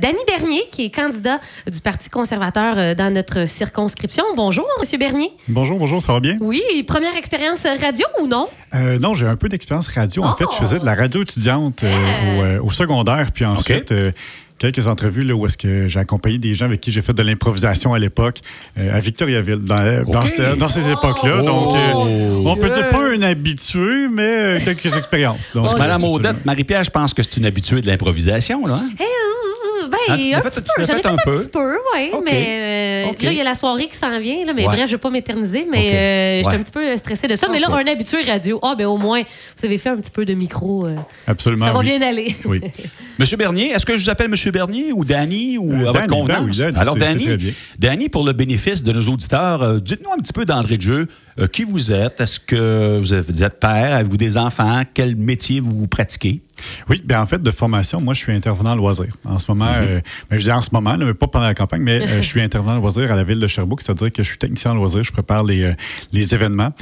Danny Bernier, qui est candidat du Parti conservateur euh, dans notre circonscription. Bonjour, Monsieur Bernier. Bonjour, bonjour, ça va bien? Oui, première expérience radio ou non? Euh, non, j'ai un peu d'expérience radio. En fait, je faisais de la radio étudiante euh, au, euh, au secondaire, puis ensuite. euh, Quelques entrevues là, où est-ce que j'ai accompagné des gens avec qui j'ai fait de l'improvisation à l'époque euh, à Victoriaville, dans, dans, ce- dans ces époques-là. Donc, euh, on peut dire pas un habitué, mais euh, quelques expériences. Donc, Madame. Audette, Marie-Pierre, je pense que c'est une habituée de l'improvisation, là. hein? Euh, euh, ben, Ah, un fait, petit peu. J'en ai fait un peu. petit peu, oui. Mais euh, là, il y a la soirée qui s'en vient. Là, mais Ouais. bref, je ne vais pas m'éterniser. Mais OK. euh, j'étais Ouais. un petit peu stressée de ça. Mais là, un habitué radio. Ah, ben au moins, vous avez fait un petit peu de micro. euh, Absolument. ça va oui. bien aller. Oui. Monsieur Bernier, est-ce que je vous appelle Monsieur Bernier ou Danny ou Euh, à votre Danny, convenance? ben oui, Danny, Alors. Danny, pour le bénéfice de nos auditeurs, euh, dites-nous un petit peu d'entrée de jeu. Euh, qui vous êtes? Est-ce que vous êtes, père? Avez-vous des enfants? Quel métier vous pratiquez? Oui, bien en fait, de formation, moi, je suis intervenant loisir. En ce moment, euh, ben, je dis en ce moment, là, mais pas pendant la campagne, mais euh, je suis intervenant loisir à la ville de Sherbrooke, c'est-à-dire que je suis technicien en loisir, je prépare les, euh, les événements.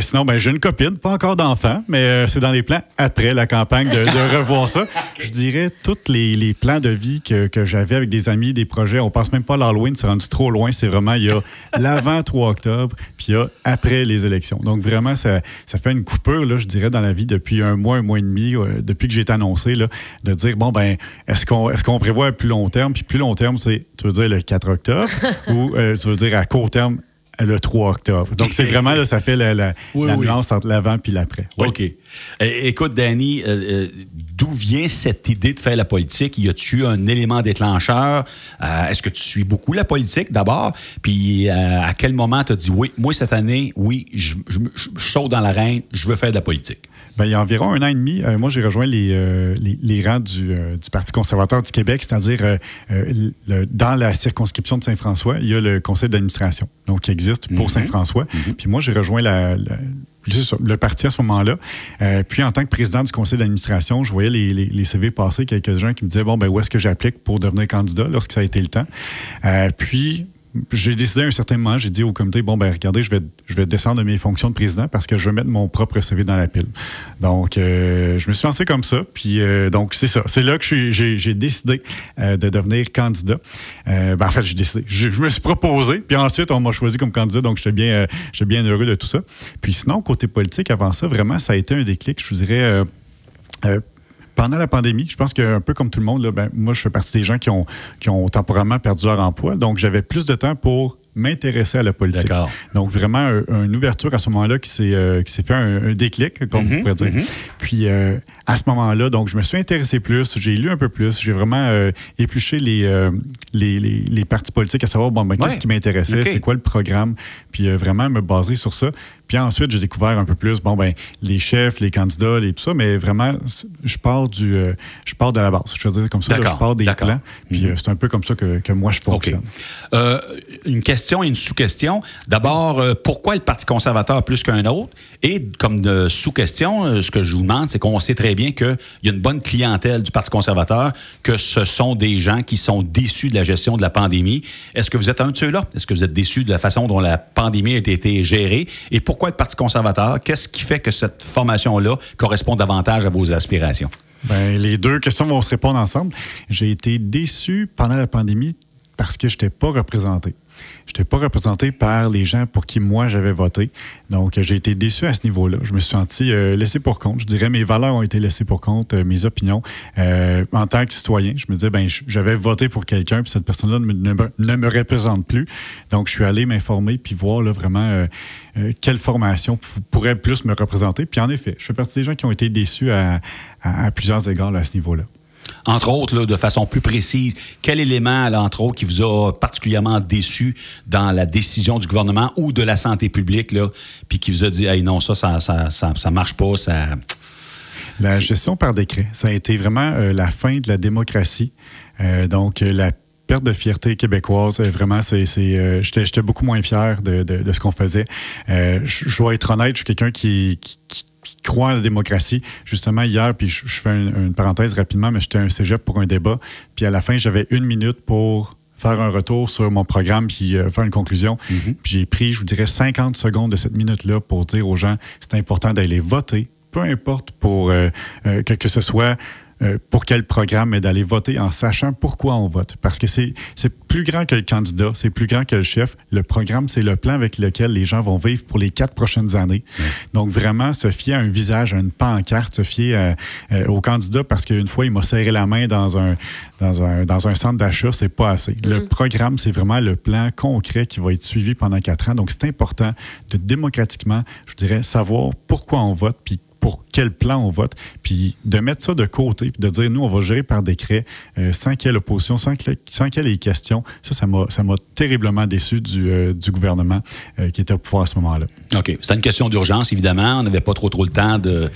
Sinon, ben, j'ai une copine, pas encore d'enfant, mais c'est dans les plans après la campagne de, de revoir ça. Je dirais tous les, les plans de vie que, que j'avais avec des amis, des projets. On passe même pas à l'Halloween, c'est rendu trop loin. C'est vraiment, il y a l'avant 3 octobre, puis il y a après les élections. Donc vraiment, ça, ça fait une coupure, là, je dirais, dans la vie depuis un mois, un mois et demi, euh, depuis que j'ai été annoncé, là, de dire, bon, ben, est-ce qu'on est qu'on prévoit à plus long terme? Puis plus long terme, c'est, tu veux dire le 4 octobre? Ou euh, tu veux dire à court terme, le 3 octobre. Donc c'est vraiment, là, ça fait la, la, Oui, la oui. nuance entre l'avant puis l'après. Oui. OK. Eh, écoute, Danny, euh, euh, d'où vient cette idée de faire la politique? Y a-tu un élément déclencheur? Euh, Est-ce que tu suis beaucoup la politique d'abord? Puis euh, à quel moment tu as dit, oui, moi cette année, oui, je, je, je- je saute dans l'arène, je veux faire de la politique? Ben, il y a environ un an et demi, euh, moi, j'ai rejoint les, euh, les, les rangs du, euh, du Parti conservateur du Québec, c'est-à-dire dans la circonscription de Saint-François, il y a le conseil d'administration, donc qui existe pour Saint-François. Puis moi, j'ai rejoint la, la- le parti à ce moment-là. Euh, puis en tant que président du conseil d'administration, je voyais les, les, les CV passer, quelques gens qui me disaient, bon, ben où est-ce que j'applique pour devenir candidat lorsque ça a été le temps? Euh, puis j'ai décidé à un certain moment, j'ai dit au comité, bon, ben regardez, je vais, je vais descendre de mes fonctions de président parce que je veux mettre mon propre CV dans la pile. Donc, euh, je me suis lancé comme ça. Puis, euh, donc, c'est ça. C'est là que j'ai décidé euh, de devenir candidat. Ben, en fait, j'ai décidé. Je, me suis proposé. Puis ensuite, on m'a choisi comme candidat. Donc, j'étais bien, bien heureux de tout ça. Puis sinon, côté politique, avant ça, vraiment, ça a été un déclic, je vous dirais... euh, pendant la pandémie, je pense qu'un peu comme tout le monde, là, ben, moi, je fais partie des gens qui ont, qui ont temporairement perdu leur emploi. Donc, j'avais plus de temps pour m'intéresser à la politique. Donc, vraiment, un- une ouverture à ce moment-là qui s'est euh, fait un, un déclic, comme Mhm, on pourrait dire. Puis, euh, à ce moment-là, donc, je me suis intéressé plus, j'ai lu un peu plus, j'ai vraiment euh, épluché les, euh, les, les, les partis politiques à savoir, bon, ben, qu'est-ce Ouais. qui m'intéressait, c'est quoi le programme, puis euh, vraiment me baser sur ça. Puis ensuite, j'ai découvert un peu plus, bon, ben, les chefs, les candidats, les, tout ça, mais vraiment, je pars du, je pars de la base. Je veux dire comme ça, là, je pars des plans, puis euh, c'est un peu comme ça que, que moi, je fonctionne. Une question et une sous-question. D'abord, pourquoi le Parti conservateur plus qu'un autre? Et comme sous-question, ce que je vous demande, c'est qu'on sait très bien qu'il y a une bonne clientèle du Parti conservateur, que ce sont des gens qui sont déçus de la gestion de la pandémie. Est-ce que vous êtes un de ceux-là? Est-ce que vous êtes déçus de la façon dont la pandémie a été gérée? Et pourquoi le Parti conservateur? Qu'est-ce qui fait que cette formation-là correspond davantage à vos aspirations? Ben, les deux questions vont se répondre ensemble. J'ai été déçu pendant la pandémie parce que je n'étais pas représenté. Je n'étais pas représenté par les gens pour qui moi j'avais voté. Donc, euh, j'ai été déçu à ce niveau-là. Je me suis senti euh, laissé pour compte. Je dirais mes valeurs ont été laissées pour compte, euh, mes opinions. Euh, en tant que citoyen, je me disais, ben, j'avais voté pour quelqu'un, puis cette personne-là ne, me- représente plus. Donc, je suis allé m'informer, puis voir là, vraiment quelle formation pourrait plus me représenter. Puis en effet, je fais partie des gens qui ont été déçus à, plusieurs égards à ce niveau-là. Entre autres, de façon plus précise, quel élément, entre autres, qui vous a particulièrement déçu dans la décision du gouvernement ou de la santé publique, puis qui vous a dit, hey, non, ça, ça, ça, ça, ça marche pas, ça. La gestion par décret, ça a été vraiment euh, la fin de la démocratie. Euh, donc, euh, la perte de fierté québécoise, euh, vraiment, c'est, c'est, euh, j'étais, j'étais beaucoup moins fier de, de- de ce qu'on faisait. Euh, je dois être honnête, je suis quelqu'un qui, qui- croit en la démocratie. Justement, hier, puis je, je fais une, une parenthèse rapidement, mais j'étais un cégep pour un débat. Puis à la fin, j'avais une minute pour faire un retour sur mon programme puis euh, faire une conclusion. Puis j'ai pris, je vous dirais, 50 secondes de cette minute-là pour dire aux gens c'est important d'aller voter, peu importe pour euh, euh, que, que ce soit euh, pour quel programme, mais d'aller voter en sachant pourquoi on vote. Parce que c'est plus grand que le candidat, c'est plus grand que le chef. Le programme, c'est le plan avec lequel les gens vont vivre pour les quatre prochaines années. Donc, vraiment, se fier à un visage, à une pancarte, se fier euh, au candidat parce qu'une fois, il m'a serré la main dans un, dans un, dans un centre d'achat, c'est pas assez. Le mm. programme, c'est vraiment le plan concret qui va être suivi pendant quatre ans. Donc, c'est important de démocratiquement, je dirais, savoir pourquoi on vote, puis pour quel plan on vote, puis de mettre ça de côté, puis de dire, nous, on va gérer par décret, euh, sans qu'il y ait l'opposition, sans qu'il y ait les questions. Ça, ça m'a terriblement déçu du, euh, du gouvernement euh, qui était au pouvoir à ce moment-là. OK. C'était une question d'urgence, évidemment. On n'avait pas trop, trop le temps de,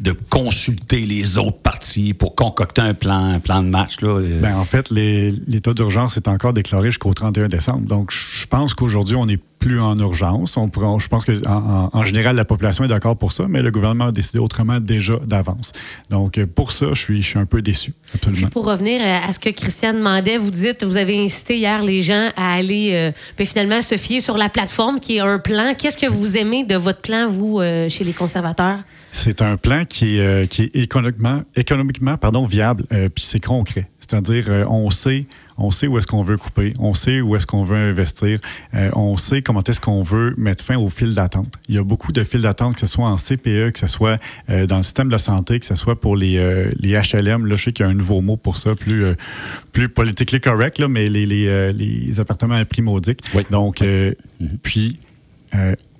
de consulter les autres partis pour concocter un plan, un plan de match. Là. Ben, en fait, l'état d'urgence est encore déclaré jusqu'au 31 décembre. Donc, je pense qu'aujourd'hui, on est plus en urgence. On, je pense que en, général, la population est d'accord pour ça, mais le gouvernement a décidé autrement déjà d'avance. Donc, euh, pour ça, je suis, je suis un peu déçu, absolument. pour revenir à ce que Christiane demandait, vous dites, vous avez incité hier les gens à aller euh, ben, finalement se fier sur la plateforme qui est un plan. Qu'est-ce que vous aimez de votre plan, vous, euh, chez les conservateurs? C'est un plan qui est, qui est économiquement, économiquement pardon, viable, puis c'est concret. C'est-à-dire, on sait on sait où est-ce qu'on veut couper, on sait où est-ce qu'on veut investir, euh, on sait comment est-ce qu'on veut mettre fin aux fils d'attente. Il y a beaucoup de fils d'attente, que ce soit en CPE, que ce soit euh, dans le système de la santé, que ce soit pour les, euh, les HLM. Là, je sais qu'il y a un nouveau mot pour ça, plus, plus politically correct, là, mais les, les, les appartements à prix maudique. Donc, mm-hmm. puis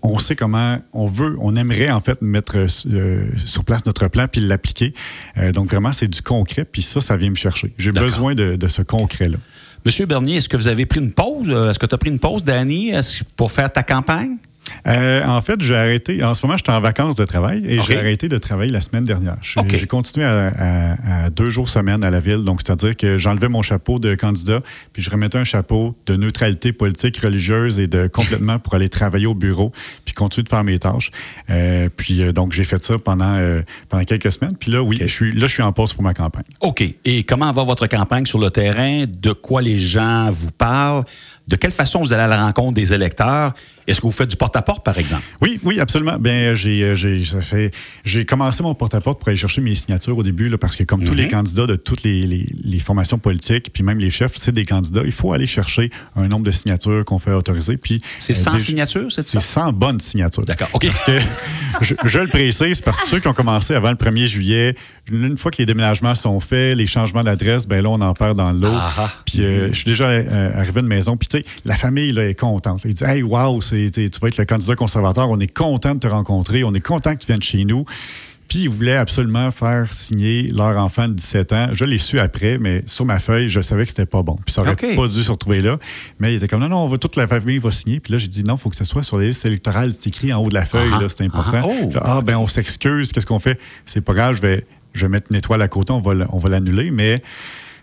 on sait comment on veut, on aimerait en fait mettre euh, sur place notre plan puis l'appliquer. Euh, donc vraiment, c'est du concret, puis ça, ça vient me chercher. J'ai besoin de, de ce concret-là. Monsieur Bernier, est-ce que vous avez pris une pause? Est-ce que tu as pris une pause, Danny, pour faire ta campagne? Euh, en fait, j'ai arrêté. En ce moment, j'étais en vacances de travail et j'ai arrêté de travailler la semaine dernière. J'ai continué à, deux jours semaine à la ville. Donc, c'est-à-dire que j'enlevais mon chapeau de candidat puis je remettais un chapeau de neutralité politique, religieuse et de complètement pour aller travailler au bureau puis continuer de faire mes tâches. Euh, puis, euh, donc, j'ai fait ça pendant, pendant quelques semaines. Puis là, oui, je suis, là, je suis en pause pour ma campagne. OK. Et comment va votre campagne sur le terrain? De quoi les gens vous parlent? De quelle façon vous allez à la rencontre des électeurs? Est-ce que vous faites du porte-à-porte, par exemple? Oui, oui, absolument. Bien, j'ai, euh, fait, j'ai commencé mon porte-à-porte pour aller chercher mes signatures au début, là, parce que comme tous les mhm. candidats de toutes les, les, formations politiques, puis même les chefs, c'est des candidats, il faut aller chercher un nombre de signatures qu'on fait autoriser. Puis, c'est 100 euh, signatures, c'est ça? C'est 100 bonnes signatures. D'accord, OK. Parce que, je, le précise, parce que ceux qui ont commencé avant le 1er juillet, une fois que les déménagements sont faits, les changements d'adresse, ben là, on en perd dans l'eau. Ah, ah. Puis euh, je suis déjà arrivé à une maison, puis la famille là, est contente. Ils disent Hey, wow, tu vas être le candidat conservateur, on est content de te rencontrer, on est content que tu viennes chez nous. Puis ils voulaient absolument faire signer leur enfant de 17 ans. Je l'ai su après, mais sur ma feuille, je savais que c'était pas bon. Puis ça aurait pas dû se retrouver là. Mais il était comme non, non, on va, toute la famille va signer. Puis là, j'ai dit non, il faut que ce soit sur les listes électorales. C'est écrit en haut de la feuille, ah, c'est important. Ah, oh. ah, ben on s'excuse, qu'est-ce qu'on fait? C'est pas grave, je vais, je vais mettre une étoile à côté, on va, on va l'annuler, mais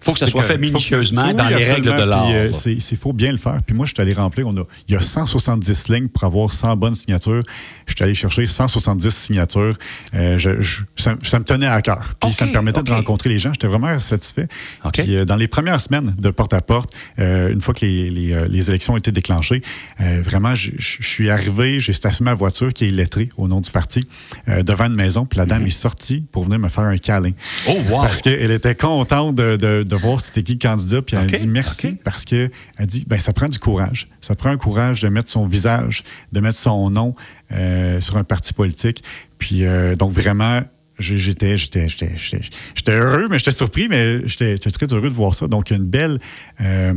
faut que ça soit fait minutieusement dans les règles de l'art. Euh, il faut bien le faire. Puis moi, je suis allé remplir. On a, il y a 170 lignes pour avoir 100 bonnes signatures. Je suis allé chercher 170 signatures. Euh, ça, me tenait à cœur. Puis ça me permettait de rencontrer les gens. J'étais vraiment satisfait. Puis euh, dans les premières semaines de porte-à-porte, une fois que les, les, élections ont été déclenchées, vraiment, je, suis arrivé, j'ai stationné ma voiture qui est lettrée au nom du parti devant une maison. Puis la dame mhm. est sortie pour venir me faire un câlin. Oh, wow! Parce qu'elle était contente de de voir c'était qui le candidat. Puis elle a dit merci parce que elle dit ben ça prend du courage. Ça prend un courage de mettre son visage, de mettre son nom euh, sur un parti politique. Puis euh, donc vraiment, j'étais j'étais heureux, mais j'étais surpris, mais j'étais très heureux de voir ça. Donc une belle euh,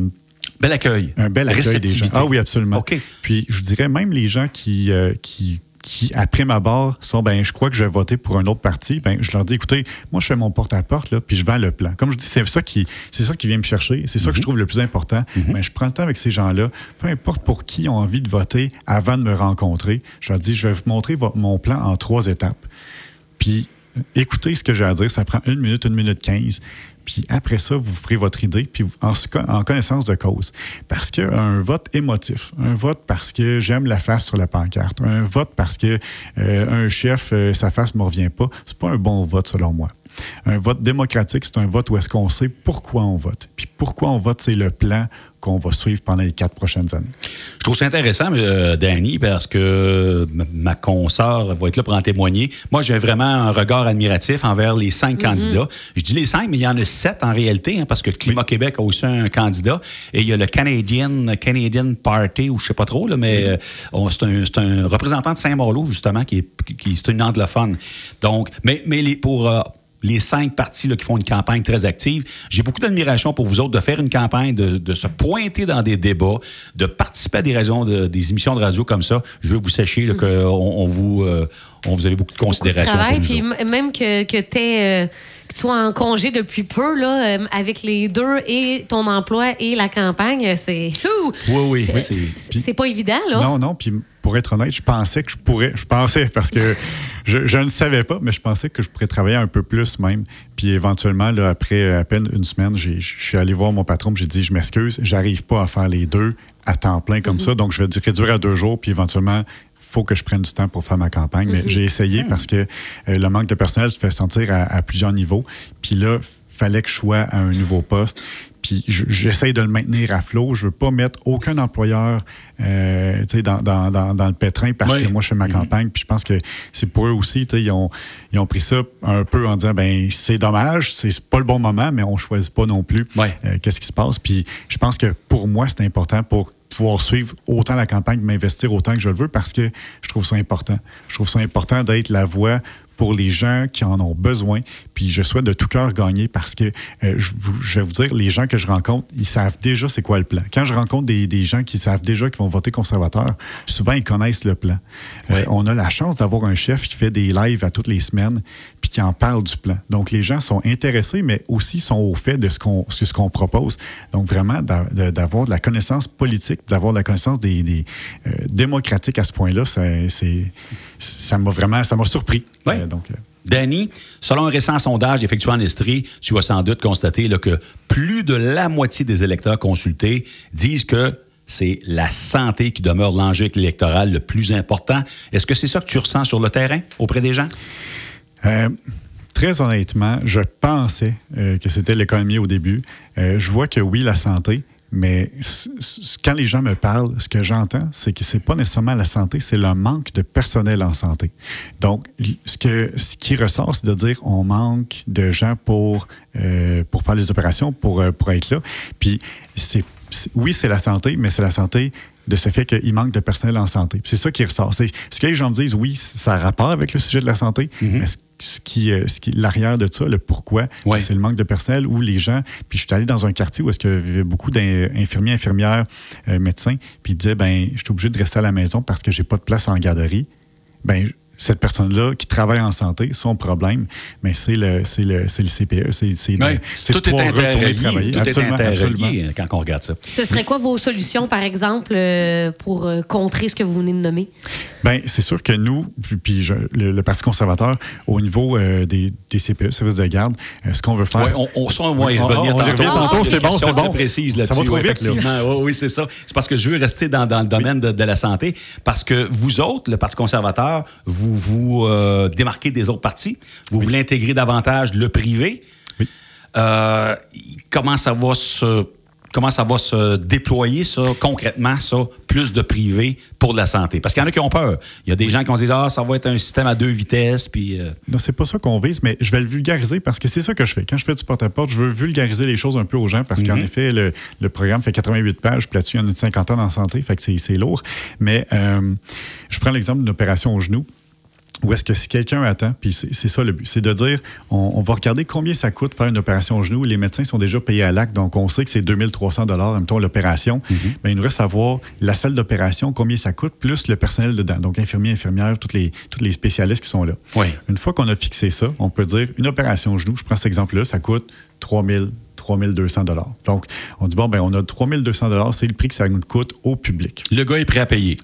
Bel accueil. Un bel accueil des gens. Ah oui, absolument. Puis je vous dirais, même les gens qui, qui qui, après ma barre, sont ben, je crois que je vais voter pour un autre parti, ben, je leur dis, écoutez, moi, je fais mon porte-à-porte, là, puis je vends le plan. Comme je dis, c'est ça qui, c'est ça qui vient me chercher, c'est ça que je mhm. trouve le plus important. Ben, je prends le temps avec ces gens-là, peu importe pour qui ont envie de voter avant de me rencontrer, je leur dis, je vais vous montrer mon plan en trois étapes. Puis, écoutez ce que j'ai à dire, ça prend une minute, une minute quinze. Puis après ça, vous ferez votre idée, puis en, connaissance de cause. Parce qu'un vote émotif, un vote parce que j'aime la face sur la pancarte, un vote parce que euh, un chef, euh, sa face ne me revient pas, c'est pas un bon vote selon moi. Un vote démocratique, c'est un vote où est-ce qu'on sait pourquoi on vote. Puis pourquoi on vote, c'est le plan qu'on va suivre pendant les quatre prochaines années. Je trouve ça intéressant, euh, Danny, parce que ma consoeur va être là pour en témoigner. Moi, j'ai vraiment un regard admiratif envers les cinq Mm-hmm. candidats. Je dis les cinq, mais il y en a sept en réalité, hein, parce que Climat Québec a aussi un candidat. Et il y a le Canadian, Canadian Party, ou je sais pas trop, là, mais euh, on- c'est un, représentant de Saint-Malo, justement, qui est, qui, c'est une anglophone. Donc, mais, mais les, pour. euh, les cinq partis là, qui font une campagne très active. J'ai beaucoup d'admiration pour vous autres de faire une campagne, de, de se pointer dans des débats, de participer à des, raisons de- des émissions de radio comme ça. Je veux que vous sachiez là, qu'on on vous, euh, on vous avez beaucoup de considération. travail, puis même que, que tu que tu sois en congé depuis peu, là, euh, avec les deux, et ton emploi et la campagne, c'est. Ouh! Oui, oui. Euh, c'est- C'est c'est pas évident, là. Non, non, puis pour être honnête, je pensais que je pourrais, je pensais parce que je, je ne savais pas, mais je pensais que je pourrais travailler un peu plus même. Puis éventuellement, là, après à peine une semaine, j'ai- je suis allé voir mon patron, j'ai dit, je m'excuse, j'arrive pas à faire les deux à temps plein comme ça, donc je vais réduire à deux jours, puis éventuellement, faut que je prenne du temps pour faire ma campagne. Mais j'ai essayé parce que euh, le manque de personnel se fait sentir à, à plusieurs niveaux. Puis là, fallait que je sois à un nouveau poste. Puis je- j'essaye de le maintenir à flot. Je veux pas mettre aucun employeur euh, dans, dans, dans, dans le pétrin parce Oui. que moi, je fais ma campagne. Puis je pense que c'est pour eux aussi. Ils ont, ils ont pris ça un peu en disant ben c'est dommage, c'est pas le bon moment, mais on choisit pas non plus Oui. euh, qu'est-ce qui se passe. Puis je pense que pour moi, c'est important pour pouvoir suivre autant la campagne, m'investir autant que je le veux parce que je trouve ça important. Je trouve ça important d'être la voix pour les gens qui en ont besoin. Puis je souhaite de tout cœur gagner parce que euh, je, vais vous dire, les gens que je rencontre, ils savent déjà c'est quoi le plan. Quand je rencontre des, des gens qui savent déjà qu'ils vont voter conservateur, souvent ils connaissent le plan. Euh, on a la chance d'avoir un chef qui fait des lives à toutes les semaines puis qui en parle du plan. Donc les gens sont intéressés, mais aussi sont au fait de ce qu'on ce qu'on propose. Donc vraiment d'avoir de la connaissance politique, d'avoir de la connaissance des, des, euh, démocratique à ce point-là, c'est ça m'a vraiment ça m'a surpris. Oui. Euh, donc euh, Danny, selon un récent sondage effectué en Estrie, tu vas sans doute constater là, que plus de la moitié des électeurs consultés disent que c'est la santé qui demeure l'enjeu électoral le plus important. Est-ce que c'est ça que tu ressens sur le terrain auprès des gens? Euh, très honnêtement, je pensais euh, que c'était l'économie au début. Euh, je vois que oui, la santé, mais quand les gens me parlent, ce que j'entends, c'est que c'est pas nécessairement la santé, c'est le manque de personnel en santé. Donc, ce, que, ce qui ressort, c'est de dire on manque de gens pour, euh, pour faire les opérations, pour, euh, pour être là. Puis, c'est, oui, c'est la santé, mais c'est la santé de ce fait qu'il manque de personnel en santé. C'est ça qui ressort. C'est, ce que les gens me disent, oui, ça a rapport avec le sujet de la santé, mais ce, ce qui, euh, ce qui, l'arrière de ça, le pourquoi, Ouais. c'est le manque de personnel où les gens. Puis je suis allé dans un quartier où est-ce qu'il y avait beaucoup d'infirmiers, infirmières, euh, médecins, puis ils disaient, ben, je suis obligé de rester à la maison parce que j'ai pas de place en garderie. Ben, cette personne-là qui travaille en santé, son problème, mais c'est le, c'est le, c'est le CPE, c'est, de tout est retourner travailler. Tout est Absolument, absolument. interrelié euh, quand on regarde ça. Ce serait quoi vos solutions, par exemple, pour contrer ce que vous venez de nommer? Bien, c'est sûr que nous, puis, puis je- le, le Parti conservateur, au niveau euh, des, des CPE, services de garde, euh, ce qu'on veut faire. Ouais, on, on, ça, on va y On- revenir on- tantôt. tantôt, c'est bon, c'est bon. très précises Ça va trop vite, là. effectivement. Oui, oui, c'est ça. C'est parce que je veux rester dans, dans le domaine de, de la santé. Parce que vous autres, le Parti conservateur, vous vous euh, démarquez des autres partis. Vous voulez intégrer davantage le privé. Oui. Comment ça va se comment ça va se déployer, ça, concrètement, ça, plus de privé pour la santé? Parce qu'il y en a qui ont peur. Il y a des gens qui vont se dire, ah, ça va être un système à deux vitesses, puis... euh, Non, c'est pas ça qu'on vise, mais je vais le vulgariser parce que c'est ça que je fais. Quand je fais du porte-à-porte, je veux vulgariser les choses un peu aux gens parce qu'en effet, le, le programme fait 88 pages, puis là-dessus, il y en a une cinquantaine en santé, fait que c'est, c'est lourd. Mais euh, je prends l'exemple d'une opération au genou. Où est-ce que si quelqu'un attend, puis c'est ça le but, c'est de dire, on, on va regarder combien ça coûte faire une opération au genou. Les médecins sont déjà payés à l'acte, donc on sait que c'est 2300 dollars, mettons, l'opération. Ben, il nous reste à voir la salle d'opération, combien ça coûte, plus le personnel dedans. Donc, infirmiers, infirmières, tous les, tous les spécialistes qui sont là. Oui. Une fois qu'on a fixé ça, on peut dire, une opération au genou, je prends cet exemple-là, ça coûte 3000 3200 dollars. Donc, on dit, bon, ben, on a 3200 dollars, c'est le prix que ça nous coûte au public. Le gars est prêt à payer.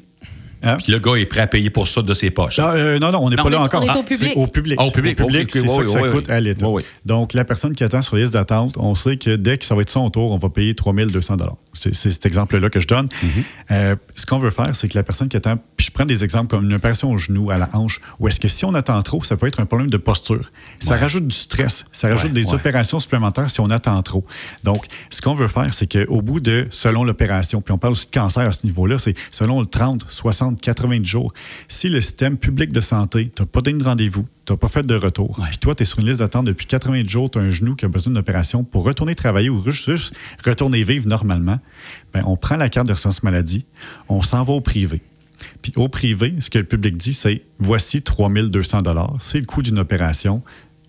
Hein? Puis le gars est prêt à payer pour ça de ses poches. Non, euh, non, non, on n'est pas on là est- encore. on est au public. c'est Au public. Ah, au public, Au public, c'est oui, ça que ça oui, coûte oui. à l'État. Donc, la personne qui attend sur la liste d'attente, on sait que dès que ça va être son tour, on va payer 3200 C'est cet exemple-là que je donne. Euh, ce qu'on veut faire, c'est que la personne qui attend, puis je prends des exemples comme une opération au genou, à la hanche, ou est-ce que si on attend trop, ça peut être un problème de posture. Ça rajoute du stress, ça rajoute des opérations supplémentaires si on attend trop. Donc, ce qu'on veut faire, c'est qu'au bout de, selon l'opération, puis on parle aussi de cancer à ce niveau-là, c'est selon le 30, 60, 80 jours, si le système public de santé, tu n'as pas donné de rendez-vous, tu n'as pas fait de retour. Puis toi, tu es sur une liste d'attente depuis 80 jours, tu as un genou qui a besoin d'une opération pour retourner travailler ou juste retourner vivre normalement. Bien, on prend la carte de ressources maladie, on s'en va au privé. Puis au privé, ce que le public dit, c'est voici 3200 C'est le coût d'une opération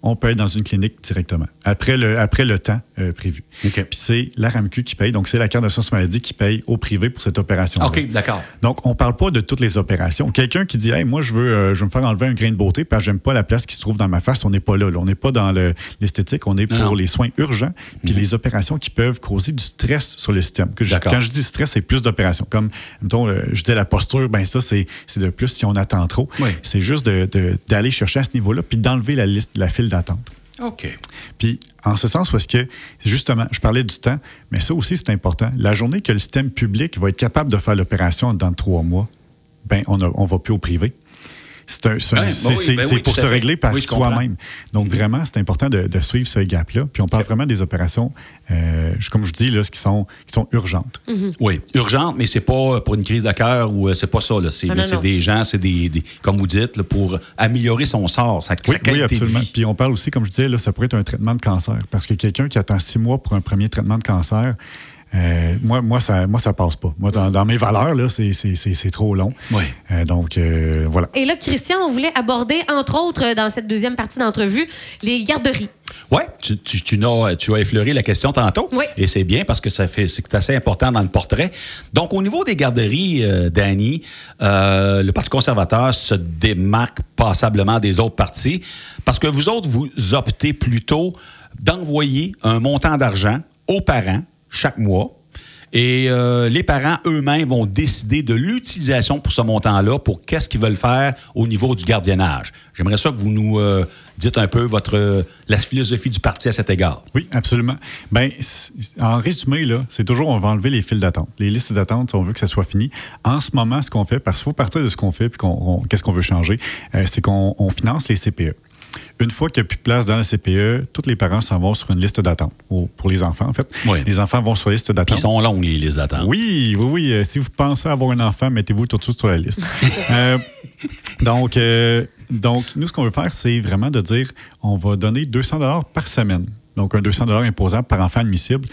on peut être dans une clinique directement, après le, après le temps euh, prévu. Puis c'est la RAMQ qui paye, donc c'est la carte d'assurance maladie qui paye au privé pour cette opération. OK, d'accord. Donc, on ne parle pas de toutes les opérations. Quelqu'un qui dit, hey, moi, je veux, euh, je veux me faire enlever un grain de beauté parce que j'aime pas la place qui se trouve dans ma face, on n'est pas là, On n'est pas dans l'esthétique, on est pour les soins urgents, puis mhm. les opérations qui peuvent causer du stress sur le système. Que quand je dis stress, c'est plus d'opérations. Comme, mettons, euh, je dis la posture, ben ça, c'est de plus si on attend trop. C'est juste d'aller de, chercher à ce niveau-là, puis d'enlever la liste, la file d'attente. OK. Puis, en ce sens, parce que, justement, je parlais du temps, mais ça aussi, c'est important. La journée que le système public va être capable de faire l'opération dans trois mois, ben on ne on va plus au privé. C'est pour se régler par soi-même. Donc, vraiment, c'est important de, suivre ce gap-là. Puis, on parle vraiment des opérations, euh, comme je dis, là, qui, sont, qui sont urgentes. Mm-hmm. Oui, urgentes, mais c'est pas pour une crise de cœur ou euh, c'est pas ça. C'est des gens, c'est des, comme vous dites, pour améliorer son sort, sa, oui, oui, absolument. Puis, on parle aussi, comme je disais, là, ça pourrait être un traitement de cancer. Parce que quelqu'un qui attend six mois pour un premier traitement de cancer, euh, moi, moi, ça, moi, ça passe pas. Moi, dans, mes valeurs, là, c'est trop long. Oui. Euh, donc, euh, voilà. Et là, Christian, on voulait aborder, entre autres, dans cette deuxième partie d'entrevue, les garderies. Oui, tu, tu, tu, as, tu, as, effleuré la question tantôt. Oui. Et c'est bien parce que ça fait c'est assez important dans le portrait. Donc, au niveau des garderies, Danny, le Parti conservateur se démarque passablement des autres partis parce que vous autres, vous optez plutôt d'envoyer un montant d'argent aux parents chaque mois. Et euh, les parents eux-mêmes vont décider de l'utilisation pour ce montant-là, pour qu'est-ce qu'ils veulent faire au niveau du gardiennage. J'aimerais ça que vous nous euh, dites un peu votre la philosophie du parti à cet égard. Oui, absolument. Ben, en résumé, là, c'est toujours on va enlever les files d'attente. Les listes d'attente, si on veut que ça soit fini. En ce moment, ce qu'on fait, parce qu'il faut partir de ce qu'on fait, puis qu'est-ce qu'on veut changer, euh, c'est qu'on finance les CPE. Une fois qu'il n'y a plus de place dans la CPE, tous les parents s'en vont sur une liste d'attente. Pour les enfants, en fait. Les enfants vont sur la liste d'attente. Ils sont longs, les listes d'attente. Oui, oui, oui. Euh, si vous pensez avoir un enfant, mettez-vous tout de suite sur la liste. Euh, donc, euh, donc, nous, ce qu'on veut faire, c'est vraiment de dire on va donner 200 par semaine. Donc, un 200 imposable par enfant admissible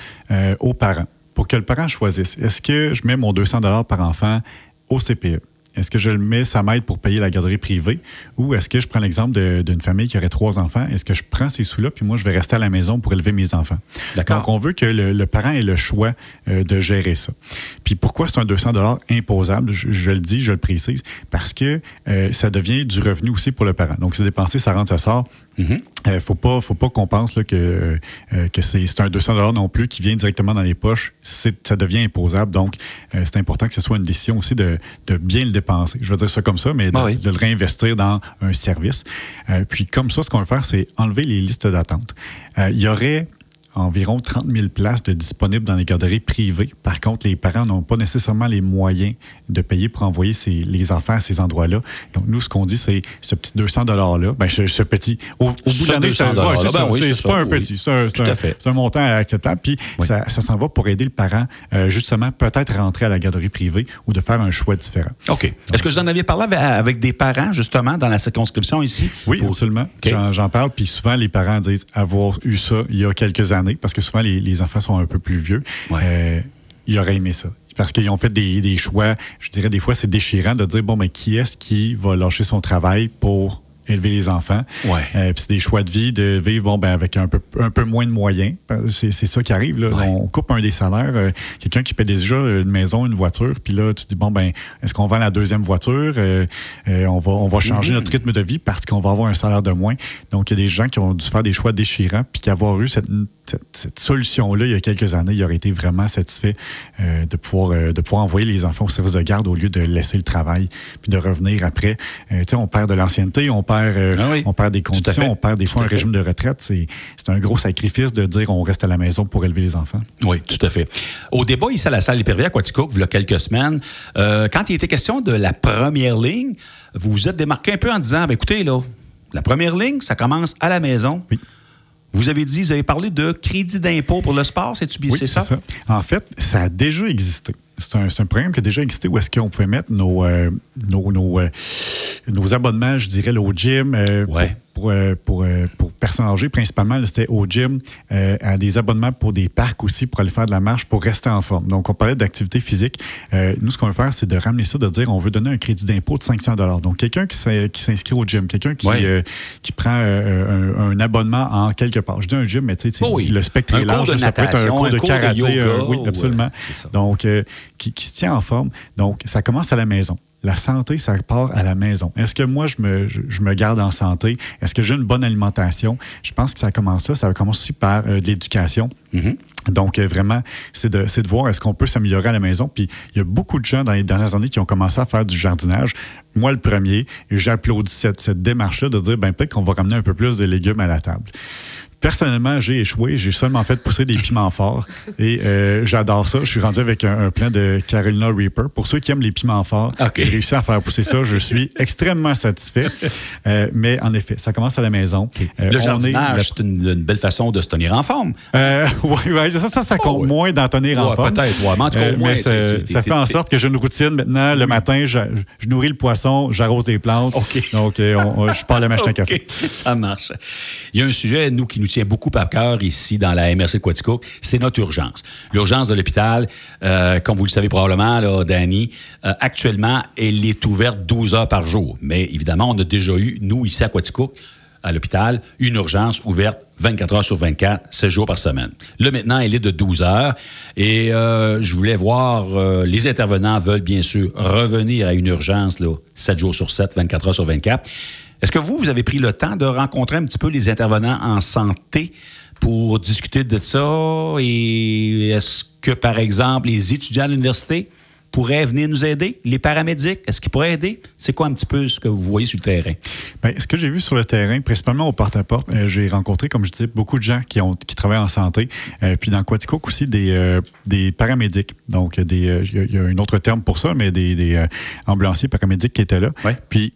aux parents pour que le parent choisisse. Est-ce que je mets mon 200 par enfant au CPE? Est-ce que je le mets, ça m'aide pour payer la garderie privée? Ou est-ce que je prends l'exemple d'une famille qui aurait trois enfants? Est-ce que je prends ces sous-là, puis moi, je vais rester à la maison pour élever mes enfants? Donc, on veut que le, parent ait le choix euh, de gérer ça. Puis pourquoi c'est un 200 imposable? Je, le dis, je le précise, parce que euh, ça devient du revenu aussi pour le parent. Donc, c'est dépensé, ça rentre, ça sort. Il ne euh, faut pas, faut pas qu'on pense là, que, que c'est un 200 non plus qui vient directement dans les poches. Ça devient imposable. Donc, c'est important que ce soit une décision aussi de, de bien le dépenser je veux dire ça comme ça, mais de, ah le réinvestir dans un service. Euh, puis comme ça, ce qu'on va faire, c'est enlever les listes d'attente. Euh, il y aurait environ 30 000 places de disponibles dans les garderies privées. Par contre, les parents n'ont pas nécessairement les moyens de payer pour envoyer les enfants à ces endroits-là. Donc, nous, ce qu'on dit, c'est ce petit 200 $-là, ben, ce, petit, au, bout de l'année, c'est pas un petit, c'est un, montant acceptable. Puis, ça, s'en va pour aider le parent, euh, justement, peut-être rentrer à la garderie privée ou de faire un choix différent. OK. Est-ce que vous en aviez parlé avec des parents, justement, dans la circonscription ici? Oui, absolument. J'en parle, puis souvent, les parents disent avoir eu ça il y a quelques années parce que souvent les, enfants sont un peu plus vieux, euh, ils auraient aimé ça. Parce qu'ils ont fait des, choix, je dirais des fois c'est déchirant de dire bon mais qui est-ce qui va lâcher son travail pour élever les enfants. Ouais. Euh, puis c'est des choix de vie, de vivre bon, ben, avec un peu, un peu moins de moyens. C'est, ça qui arrive. Là. On coupe un des salaires. Euh, quelqu'un qui paie déjà une maison, une voiture, puis là, tu dis, bon, ben, est-ce qu'on vend la deuxième voiture? Euh, on, va, on va changer mm-hmm. notre rythme de vie parce qu'on va avoir un salaire de moins. Donc, il y a des gens qui ont dû faire des choix déchirants, puis qui avoir eu cette cette, solution-là, il y a quelques années, il aurait été vraiment satisfait de, pouvoir, de pouvoir envoyer les enfants au service de garde au lieu de laisser le travail puis de revenir après. Euh, on perd de l'ancienneté, on perd perd, euh, Ah oui. on perd des conditions, on perd des fois un régime de retraite. C'est c'est un gros sacrifice de dire on reste à la maison pour élever les enfants. Oui, tout à fait. Au débat ici à la salle Épervier à Quaticook, il y a quelques semaines, euh, quand il était question de la première ligne, vous vous êtes démarqué un peu en disant, ben, écoutez, là, la première ligne, ça commence à la maison. Oui. Vous avez dit, vous avez parlé de crédit d'impôt pour le sport, bien Oui, c'est ça? En fait, ça a déjà existé. C'est un, un programme qui a déjà existé où est-ce qu'on pouvait mettre nos, euh, nos, nos, euh, nos abonnements, je dirais, là, au gym euh, Ouais. pour, pour, pour personnes âgées, principalement, c'était au gym, à des abonnements pour des parcs aussi, pour aller faire de la marche, pour rester en forme. Donc, on parlait d'activité physique. Nous, ce qu'on veut faire, c'est de ramener ça, de dire on veut donner un crédit d'impôt de 500 Donc, quelqu'un qui s'in- qui s'inscrit au gym, quelqu'un qui, Ouais. qui prend un, un abonnement en quelque part. Je dis un gym, mais tu sais, Oh oui. le spectre Un est cours large. de ça peut être un cours un de cours de karaté. yoga, oui, ou, absolument. Donc, qui, qui se tient en forme. Donc, ça commence à la maison. La santé, ça part à la maison. Est-ce que moi, je me, je, je me garde en santé? Est-ce que j'ai une bonne alimentation? Je pense que ça commence ça. Ça commence aussi par euh, de l'éducation. Donc, euh, vraiment, c'est de, c'est de voir est-ce qu'on peut s'améliorer à la maison. Puis, il y a beaucoup de gens dans les dernières années qui ont commencé à faire du jardinage. Moi, le premier, et j'applaudis cette, cette démarche-là de dire, ben peut-être qu'on va ramener un peu plus de légumes à la table. Personnellement, j'ai échoué. J'ai seulement fait pousser des piments forts. Et euh, j'adore ça. Je suis rendu avec un, un plan de Carolina Reaper. Pour ceux qui aiment les piments forts, j'ai réussi à faire pousser ça. Je suis extrêmement satisfait. Euh, mais en effet, ça commence à la maison. Euh, Le jardinage, c'est une, une belle façon de se tenir en forme. oui, ouais, ça, ça, ça compte Oh, oui. moins d'en tenir en forme. peut-être, ouais, mais en tout cas, au moins, ça, fait en sorte que j'ai une routine maintenant. Le matin, je, je nourris le poisson, j'arrose les plantes. OK. Donc, on- je pars la machine à café. Ça marche. Il y a un sujet, nous, qui nous tient beaucoup à cœur ici dans la MRC de Quaticook, c'est notre urgence. L'urgence de l'hôpital, euh, comme vous le savez probablement, là, Danny, euh, actuellement, elle est ouverte 12 heures par jour. Mais évidemment, on a déjà eu, nous, ici à Quaticook, à l'hôpital, une urgence ouverte 24 heures sur 24, 7 jours par semaine. Là, maintenant, elle est de 12 heures. Et euh, je voulais voir, les intervenants veulent bien sûr revenir à une urgence, là, 7 jours sur 7, 24 heures sur 24. Est-ce que vous, vous avez pris le temps de rencontrer un petit peu les intervenants en santé pour discuter de ça? Et est-ce que, par exemple, les étudiants à l'université pourraient venir nous aider? Les paramédics, est-ce qu'ils pourraient aider? C'est quoi un petit peu ce que vous voyez sur le terrain? Ben, ce que j'ai vu sur le terrain, principalement au porte-à-porte, euh, j'ai rencontré, comme je disais, beaucoup de gens qui, ont, qui travaillent en santé. Euh, puis dans Quaticook aussi, des, euh, des paramédics. Donc, il y a- il y, a un autre terme pour ça, mais des, des, ambulanciers paramédics qui étaient là. Ouais. Puis,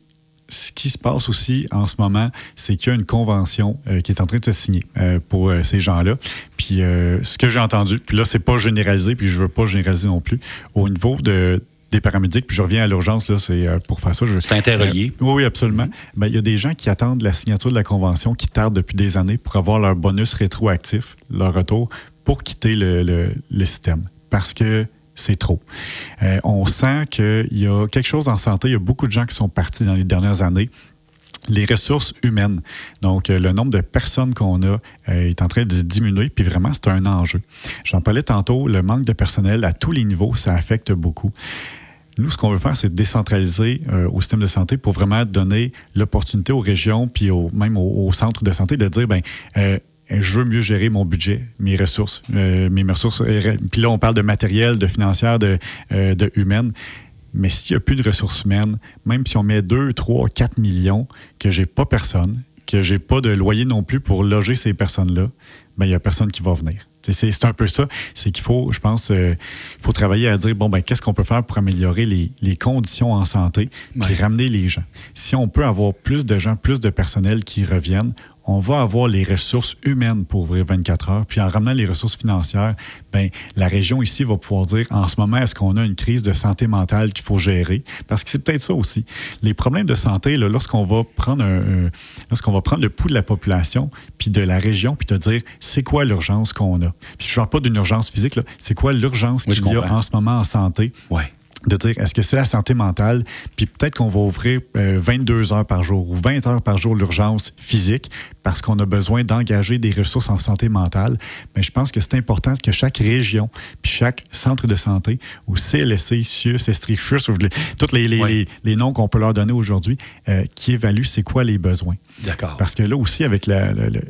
ce qui se passe aussi en ce moment, c'est qu'il y a une convention euh, qui est en train de se signer euh, pour euh, ces gens-là. Puis ce que j'ai entendu, puis là, c'est pas généralisé, puis je veux pas généraliser non plus, au niveau de des paramédics, puis je reviens à l'urgence, là, c'est euh, pour faire ça. je- C'est interrelié. Euh, oui, oui, absolument. Ben, il y a des gens qui attendent la signature de la convention, qui tardent depuis des années pour avoir leur bonus rétroactif, leur retour, pour quitter le, le- le système. Parce que c'est trop. Euh, on sent qu'il y a quelque chose en santé. Il y a beaucoup de gens qui sont partis dans les dernières années. Les ressources humaines, donc euh, le nombre de personnes qu'on a euh, est en train de diminuer, puis vraiment, c'est un enjeu. J'en parlais tantôt, le manque de personnel à tous les niveaux, ça affecte beaucoup. Nous, ce qu'on veut faire, c'est décentraliser au système de santé pour vraiment donner l'opportunité aux régions, puis au, même aux, aux centres de santé, de dire, ben, je veux mieux gérer mon budget, mes ressources, euh, mes ressources. euh, Puis là, on parle de matériel, de financière, de, euh, de humaine. Mais s'il n'y a plus de ressources humaines, même si on met 2, 3, 4 millions, que j'ai pas personne, que j'ai pas de loyer non plus pour loger ces personnes-là, ben il n'y a personne qui va venir. C'est- un peu ça. C'est qu'il faut, je pense, euh, il faut travailler à dire, bon, ben qu'est-ce qu'on peut faire pour améliorer les, les conditions en santé, puis Ouais. ramener les gens. Si on peut avoir plus de gens, plus de personnel qui reviennent, on va avoir les ressources humaines pour ouvrir 24 heures. Puis en ramenant les ressources financières, ben la région ici va pouvoir dire en ce moment, est-ce qu'on a une crise de santé mentale qu'il faut gérer? Parce que c'est peut-être ça aussi. Les problèmes de santé, lorsqu'on va prendre un, un- lorsqu'on va prendre le pouls de la population, puis de la région, puis te dire c'est quoi l'urgence qu'on a? Puis je ne parle pas d'une urgence physique, c'est quoi l'urgence Oui, qu'il y a en ce moment en santé? Ouais. De dire est-ce que c'est la santé mentale, puis peut-être qu'on va ouvrir euh, 22 heures par jour ou 20 heures par jour l'urgence physique, parce qu'on a besoin d'engager des ressources en santé mentale. Mais je pense que c'est important que chaque région, puis chaque centre de santé, ou CLSC, CIUS, Estrichus, tous les, les, les, noms qu'on peut leur donner aujourd'hui, euh, qui évaluent c'est quoi les besoins. D'accord. Parce que là aussi, avec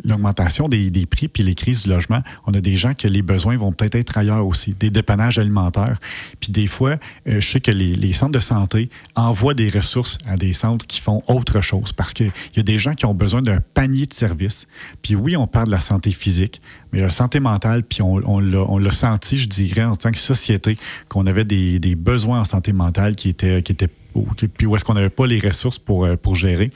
l'augmentation des, des, prix puis les crises du logement, on a des gens que les besoins vont peut-être être ailleurs aussi, des dépannages alimentaires. Puis des fois, euh, je sais que les, les, centres de santé envoient des ressources à des centres qui font autre chose parce qu'il y a des gens qui ont besoin d'un panier de services. Puis oui, on parle de la santé physique, mais la santé mentale, puis on, on l'a senti, je dirais, en tant que société, qu'on avait des, des, besoins en santé mentale qui étaient, qui étaient puis où est-ce qu'on n'avait pas les ressources pour, euh, pour gérer.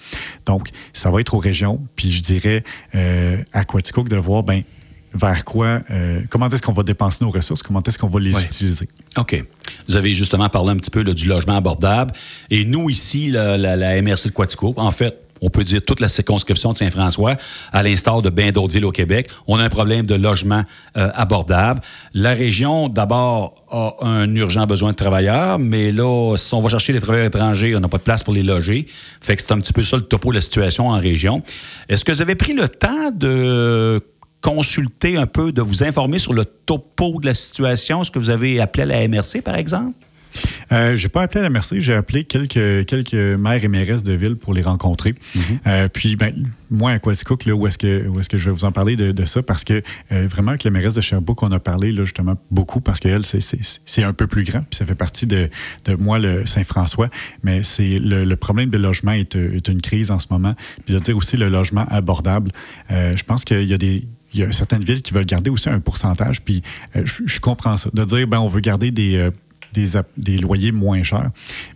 Donc, ça va être aux régions, puis je dirais euh, à Quaticook de voir, ben vers quoi, euh, comment est-ce qu'on va dépenser nos ressources, comment est-ce qu'on va les utiliser. OK. Vous avez justement parlé un petit peu du logement abordable. Et nous, ici, la, la, MRC de Quaticook, en fait, on peut dire toute la circonscription de Saint-François, à l'instar de bien d'autres villes au Québec. On a un problème de logement euh, abordable. La région, d'abord, a un urgent besoin de travailleurs, mais là, si on va chercher les travailleurs étrangers, on n'a pas de place pour les loger. Fait que c'est un petit peu ça le topo de la situation en région. Est-ce que vous avez pris le temps de consulter un peu, de vous informer sur le topo de la situation? Est-ce que vous avez appelé la MRC, par exemple? Euh, j'ai pas appelé la MRC, j'ai appelé quelques, quelques maires et mairesses de ville pour les rencontrer. Mhm. Euh, puis, ben, moi, à Quaticook, là, où est-ce que, est que je vais vous en parler de, ça? Parce que euh, vraiment, avec la mairesse de Sherbrooke, on a parlé là, justement beaucoup parce qu'elle, c'est un peu plus grand, puis ça fait partie de, de moi, le Saint-François. Mais c'est le, problème de logement est, est, une crise en ce moment. Puis de dire aussi le logement abordable. je pense qu'il y a des il y a certaines villes qui veulent garder aussi un pourcentage, puis je, je, comprends ça. De dire, ben, on veut garder des, des, loyers moins chers,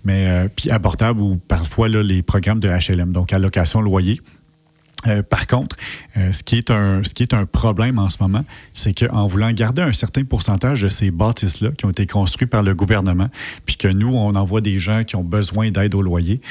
mais euh, puis abordables ou parfois là, les programmes de HLM, donc allocation loyer. Euh, par contre, euh, ce, qui est un, ce qui est un problème en ce moment, c'est qu'en voulant garder un certain pourcentage de ces bâtisses-là qui ont été construites par le gouvernement, puis que nous, on envoie des gens qui ont besoin d'aide au loyer.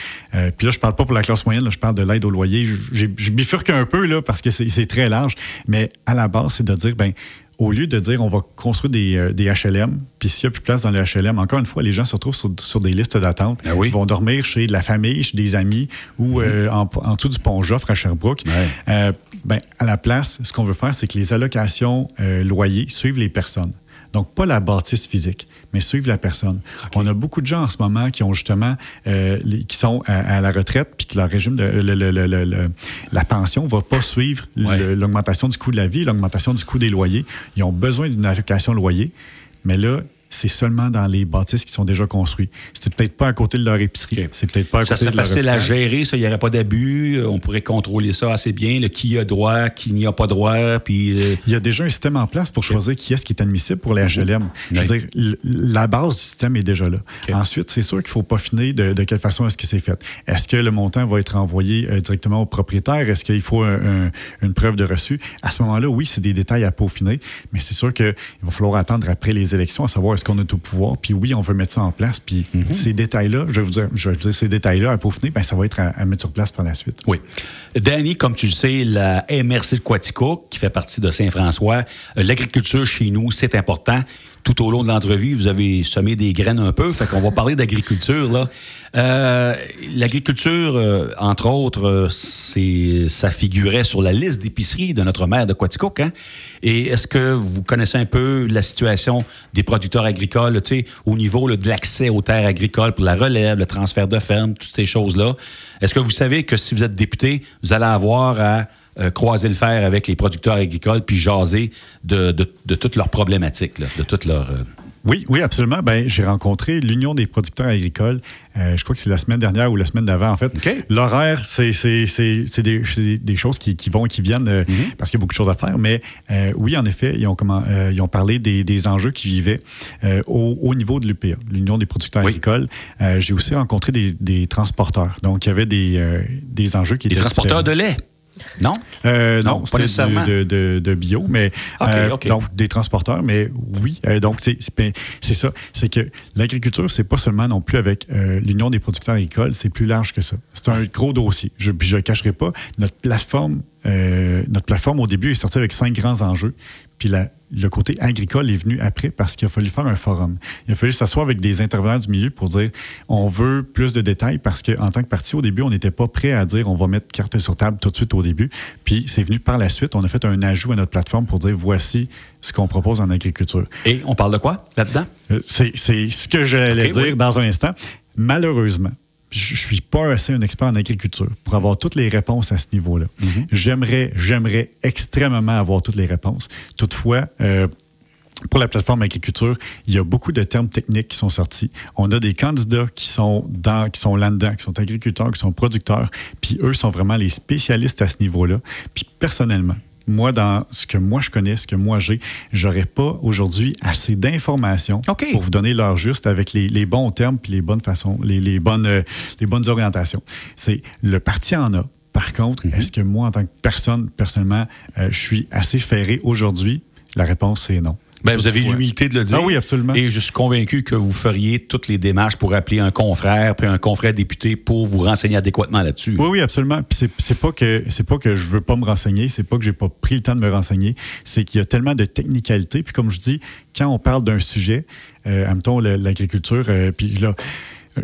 puis là, je parle pas pour la classe moyenne, je parle de l'aide au loyer. Je, je bifurque un peu là, parce que c'est très large, mais à la base, c'est de dire, ben au lieu de dire on va construire des, euh, des HLM, puis s'il n'y a plus de place dans les HLM, encore une fois, les gens se retrouvent sur, des listes d'attente. Ben Ils vont dormir chez de la famille, chez des amis ou mhm. euh, en, en, dessous du pont Joffre à Sherbrooke. Euh, ben, à la place, ce qu'on veut faire, c'est que les allocations loyers suivent les personnes. Donc, pas la bâtisse physique, mais suivre la personne. On a beaucoup de gens en ce moment qui ont justement, euh, qui sont à, la retraite, puis que leur régime de la pension ne va pas suivre l'augmentation du coût de la vie, l'augmentation du coût des loyers. Ils ont besoin d'une allocation loyer, mais là, c'est seulement dans les bâtisses qui sont déjà construites. C'est peut-être pas à côté de leur épicerie. C'est peut-être pas à ça côté serait facile à gérer, ça. Il n'y aurait pas d'abus. On pourrait contrôler ça assez bien. Le qui a droit, qui n'y a pas droit. Puis, euh, Il y a déjà un système en place pour choisir qui est-ce qui est admissible pour les HLM. Je veux dire, la base du système est déjà là. Ensuite, c'est sûr qu'il faut pas finir de, de quelle façon est-ce que c'est fait. Est-ce que le montant va être envoyé euh, directement au propriétaire? Est-ce qu'il faut une preuve de reçu? À ce moment-là, oui, c'est des détails à peaufiner, mais c'est sûr qu'il va falloir attendre après les élections à savoir est-ce qu'on a tout pouvoir, puis oui, on veut mettre ça en place, puis mhm. ces détails-là, je vais vous dire, je vais dire ces détails-là à peaufiner, ben, ça va être à, mettre sur place par la suite. Oui. Danny, comme tu le sais, la MRC de Quatico, qui fait partie de Saint-François, euh, l'agriculture chez nous, c'est important tout au long de l'entrevue, vous avez semé des graines un peu. Fait qu'on va parler d'agriculture, là. Euh, l'agriculture, euh, entre autres, euh, ça figurait sur la liste d'épicerie de notre maire de Quaticook. Hein? Et est-ce que vous connaissez un peu la situation des producteurs agricoles, tu sais, au niveau de l'accès aux terres agricoles pour la relève, le transfert de ferme, toutes ces choses-là? Est-ce que vous savez que si vous êtes député, vous allez avoir à euh, croiser le fer avec les producteurs agricoles puis jaser de, de, toutes leurs problématiques, de toutes leurs. Euh, oui, oui, absolument. Ben, j'ai rencontré l'Union des producteurs agricoles. Euh, je crois que c'est la semaine dernière ou la semaine d'avant, en fait. L'horaire, c'est, des, des, choses qui, vont et qui viennent mm-hmm. parce qu'il y a beaucoup de choses à faire. Mais oui, en effet, ils ont, comment, ils ont parlé des, enjeux qui vivaient au, niveau de l'UPA, l'Union des producteurs agricoles. j'ai aussi rencontré des, transporteurs. Donc, il y avait des, des enjeux qui étaient. Des transporteurs de lait. Non? Euh, non, pas nécessairement. De, de, bio, mais euh, donc des transporteurs, mais oui. Euh, donc ben, c'est ça, c'est que l'agriculture, c'est pas seulement non plus avec l'Union des producteurs agricoles, c'est plus large que ça. C'est un gros dossier. Je ne cacherai pas. Notre plateforme, notre plateforme au début est sortie avec cinq grands enjeux. Puis la, le côté agricole est venu après parce qu'il a fallu faire un forum. Il a fallu s'asseoir avec des intervenants du milieu pour dire on veut plus de détails parce qu'en tant que parti, au début, on n'était pas prêt à dire on va mettre carte sur table tout de suite au début. Puis c'est venu par la suite. On a fait un ajout à notre plateforme pour dire voici ce qu'on propose en agriculture. Et on parle de quoi là-dedans? Euh, c'est ce que j'allais dire dans un instant. Malheureusement, je suis pas assez un expert en agriculture pour avoir toutes les réponses à ce niveau-là. Mm-hmm. J'aimerais, j'aimerais extrêmement avoir toutes les réponses. Toutefois, euh, pour la plateforme agriculture, il y a beaucoup de termes techniques qui sont sortis. On a des candidats qui sont dans, qui sont là-dedans, qui sont agriculteurs, qui sont producteurs, puis eux sont vraiment les spécialistes à ce niveau-là. Puis personnellement, moi, dans ce que moi je connais, ce que moi j'ai, j'aurais pas aujourd'hui assez d'informations pour vous donner l'heure juste avec les, bons termes puis les bonnes façons, les, bonnes, euh, les bonnes orientations. C'est le parti en a. Par contre, mhm. est-ce que moi, en tant que personne, personnellement, euh, je suis assez ferré aujourd'hui? La réponse, c'est non. Ben, vous avez l'humilité de le dire. Ah oui, absolument. Et je suis convaincu que vous feriez toutes les démarches pour appeler un confrère, puis un confrère député pour vous renseigner adéquatement là-dessus. Oui, oui, absolument. Puis c'est pas que c'est pas que je veux pas me renseigner, c'est pas que j'ai pas pris le temps de me renseigner, c'est qu'il y a tellement de technicalité. Puis comme je dis, quand on parle d'un sujet, euh, l'agriculture, euh, puis là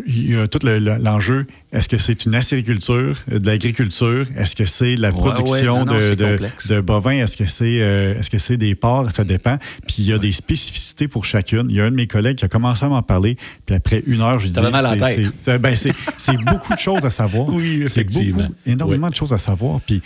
il y a tout l'enjeu. Est-ce que c'est une acériculture, euh, de l'agriculture? Est-ce que c'est la production de, bovins? Est-ce que c'est euh, est-ce que c'est des porcs? Ça dépend. Puis il y a des spécificités pour chacune. Il y a un de mes collègues qui a commencé à m'en parler. Puis après une heure, je lui dis ben, c'est beaucoup de choses à savoir. Oui, c'est beaucoup, énormément de choses à savoir. Puis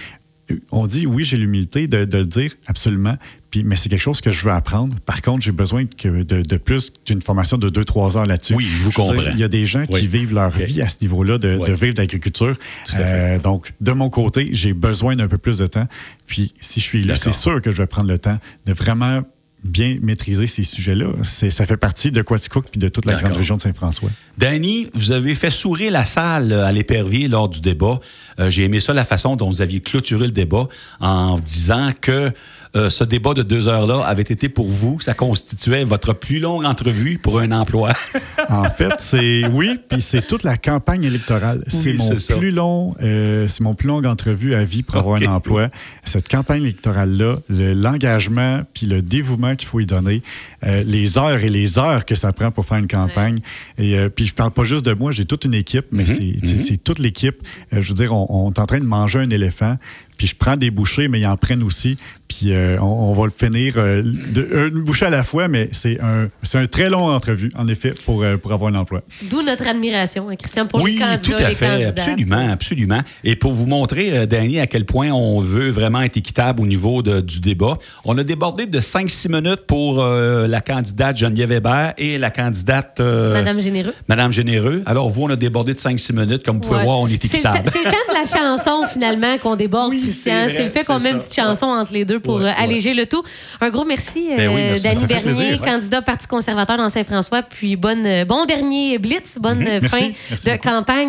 on dit oui, j'ai l'humilité de, le dire, absolument. Puis, mais c'est quelque chose que je veux apprendre. Par contre, j'ai besoin de, de, plus d'une formation de 2-3 heures là-dessus. Oui, je vous comprends. Il y a des gens qui vivent leur vie à ce niveau-là, de, vivre d'agriculture. Euh, donc, de mon côté, j'ai besoin d'un peu plus de temps. Puis, si je suis là, c'est sûr que je vais prendre le temps de vraiment bien maîtriser ces sujets-là. Ça fait partie de Quaticook puis de toute la grande région de Saint-François. Danny, vous avez fait sourire la salle à l'épervier lors du débat. Euh, j'ai aimé ça, la façon dont vous aviez clôturé le débat en disant que euh, ce débat de deux heures-là avait été pour vous, ça constituait votre plus longue entrevue pour un emploi. en fait, c'est oui, puis c'est toute la campagne électorale. c'est mon plus long, euh, c'est mon plus longue entrevue à vie pour avoir un emploi. Cette campagne électorale-là, l'engagement puis le dévouement qu'il faut y donner, euh, les heures et les heures que ça prend pour faire une campagne. Et puis je parle pas juste de moi, j'ai toute une équipe, mais mhm, mhm. c'est toute l'équipe. je veux dire, on, on est en train de manger un éléphant puis je prends des bouchées, mais ils en prennent aussi. Puis euh, on, va le finir euh, de, une bouchée à la fois, mais c'est un, c'est un très long entrevue, en effet, pour, euh, pour avoir un emploi. D'où notre admiration, hein, Christian, pour oui, les candidats. Oui, tout à fait, absolument, absolument. Et pour vous montrer, Danny, à quel point on veut vraiment être équitable au niveau du débat, on a débordé de 5-6 minutes pour la candidate Geneviève Hébert et la candidate... Madame Généreux. Madame Généreux. Alors, vous, on a débordé de 5-6 minutes. Comme vous pouvez voir, on est équitable. C'est le temps de la chanson, finalement, qu'on déborde. C'est le fait qu'on met une petite chanson entre les deux pour alléger le tout. Un gros merci, ben euh, Danny Bernier, candidat Parti conservateur dans Saint-François. Puis bonne, bon dernier blitz, bonne fin de campagne.